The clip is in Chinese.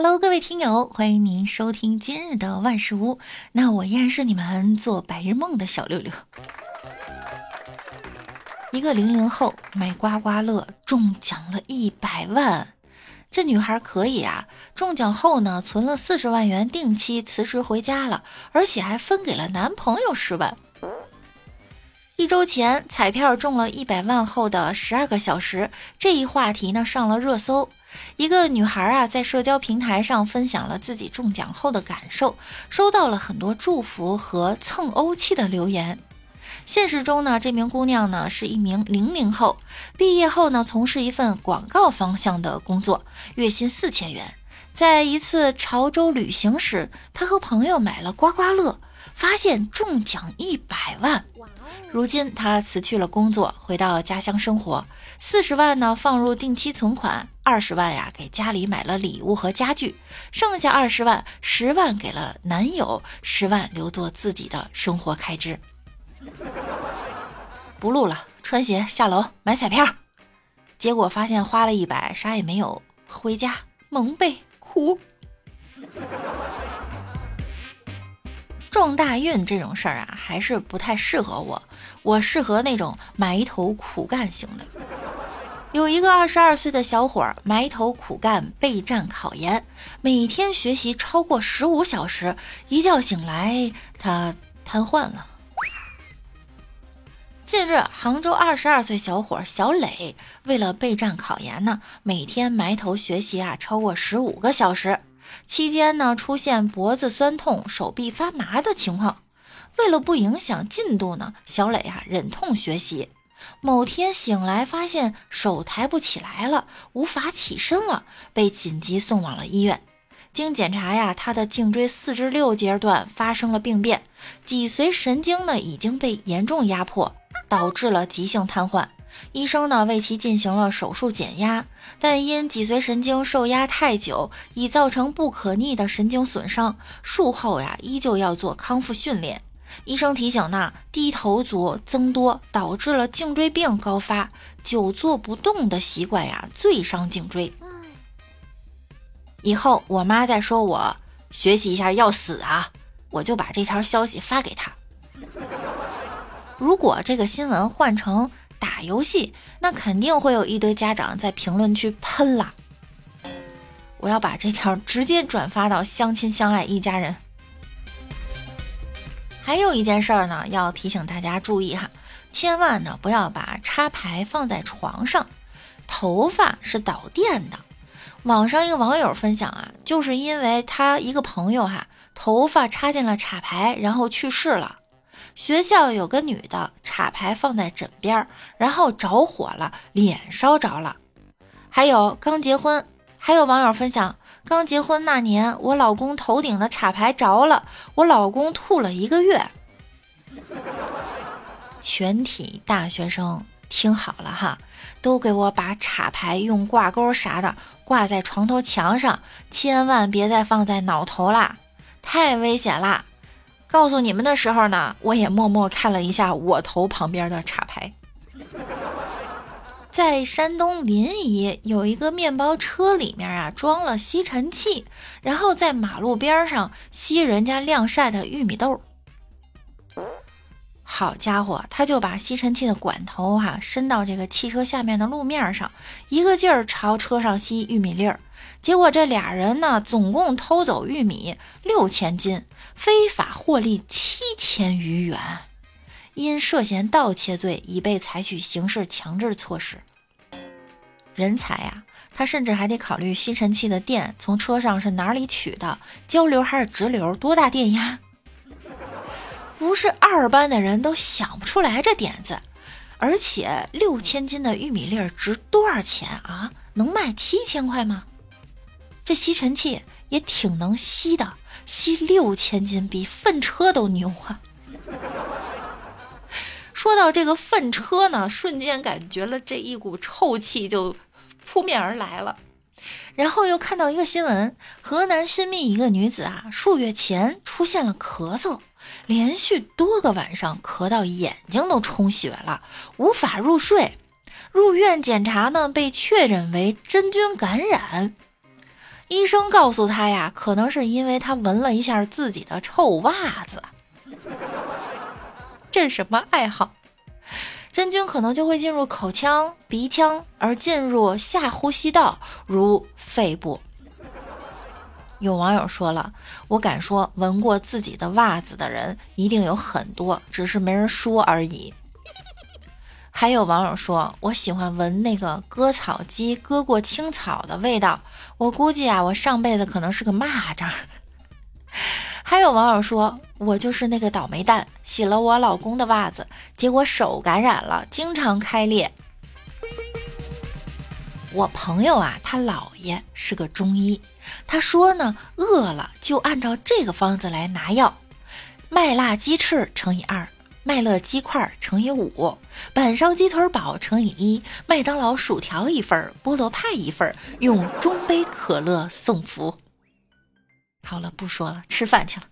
Hello，各位听友，欢迎您收听今日的万事屋。那我依然是你们做白日梦的小六六。一个零零后买刮刮乐中奖了一百万，这女孩可以啊！中奖后呢，存了四十万元定期辞职回家了，而且还分给了男朋友十万。一周前，彩票中了一百万后的十二个小时，这一话题呢上了热搜。一个女孩啊，在社交平台上分享了自己中奖后的感受，收到了很多祝福和蹭欧气的留言。现实中呢，这名姑娘呢是一名零零后，毕业后呢从事一份广告方向的工作，月薪四千元。在一次潮州旅行时，她和朋友买了刮刮乐，发现中奖一百万。如今他辞去了工作，回到家乡生活。四十万呢放入定期存款，二十万呀给家里买了礼物和家具，剩下二十万，十万给了男友，十万留作自己的生活开支。不录了，穿鞋下楼买彩票，结果发现花了一百，啥也没有，回家蒙被哭。撞大运这种事儿啊，还是不太适合我。我适合那种埋头苦干型的。有一个二十二岁的小伙儿埋头苦干备战考研，每天学习超过十五小时，一觉醒来他瘫痪了。近日，杭州二十二岁小伙小磊为了备战考研呢，每天埋头学习啊，超过十五个小时。期间呢，出现脖子酸痛、手臂发麻的情况。为了不影响进度呢，小磊啊忍痛学习。某天醒来，发现手抬不起来了，无法起身了，被紧急送往了医院。经检查呀，他的颈椎四至六节段发生了病变，脊髓神经呢已经被严重压迫，导致了急性瘫痪。医生呢为其进行了手术减压，但因脊髓神经受压太久，已造成不可逆的神经损伤。术后呀，依旧要做康复训练。医生提醒呢，低头族增多，导致了颈椎病高发。久坐不动的习惯呀，最伤颈椎。以后我妈再说我学习一下要死啊，我就把这条消息发给她。如果这个新闻换成……打游戏，那肯定会有一堆家长在评论区喷啦。我要把这条直接转发到相亲相爱一家人。还有一件事儿呢，要提醒大家注意哈，千万呢不要把插排放在床上，头发是导电的。网上一个网友分享啊，就是因为他一个朋友哈，头发插进了插排，然后去世了。学校有个女的，插排放在枕边，然后着火了，脸烧着了。还有刚结婚，还有网友分享，刚结婚那年，我老公头顶的插排着了，我老公吐了一个月。全体大学生听好了哈，都给我把插排用挂钩啥的挂在床头墙上，千万别再放在脑头啦，太危险啦！告诉你们的时候呢，我也默默看了一下我头旁边的插排。在山东临沂有一个面包车里面啊装了吸尘器，然后在马路边上吸人家晾晒的玉米豆。好家伙，他就把吸尘器的管头哈伸到这个汽车下面的路面上，一个劲儿朝车上吸玉米粒儿。结果这俩人呢，总共偷走玉米六千斤，非法获利七千余元，因涉嫌盗窃罪已被采取刑事强制措施。人才呀，他甚至还得考虑吸尘器的电从车上是哪里取的，交流还是直流，多大电压？不是二班的人都想不出来这点子。而且六千斤的玉米粒儿值多少钱啊？能卖七千块吗？这吸尘器也挺能吸的，吸六千斤比粪车都牛啊！说到这个粪车呢，瞬间感觉了这一股臭气就扑面而来了。然后又看到一个新闻，河南新密一个女子啊，数月前出现了咳嗽，连续多个晚上咳到眼睛都充血了，无法入睡，入院检查呢，被确诊为真菌感染。医生告诉他呀，可能是因为他闻了一下自己的臭袜子。这是什么爱好？真菌可能就会进入口腔、鼻腔，而进入下呼吸道，如肺部。有网友说了，我敢说，闻过自己的袜子的人一定有很多，只是没人说而已。还有网友说，我喜欢闻那个割草机割过青草的味道。我估计啊，我上辈子可能是个蚂蚱。还有网友说，我就是那个倒霉蛋，洗了我老公的袜子，结果手感染了，经常开裂。我朋友啊，他姥爷是个中医，他说呢，饿了就按照这个方子来拿药：麦辣鸡翅乘以二。麦乐鸡块乘以五，板烧鸡腿堡乘以一，麦当劳薯条一份，菠萝派一份，用中杯可乐送福。好了，不说了，吃饭去了。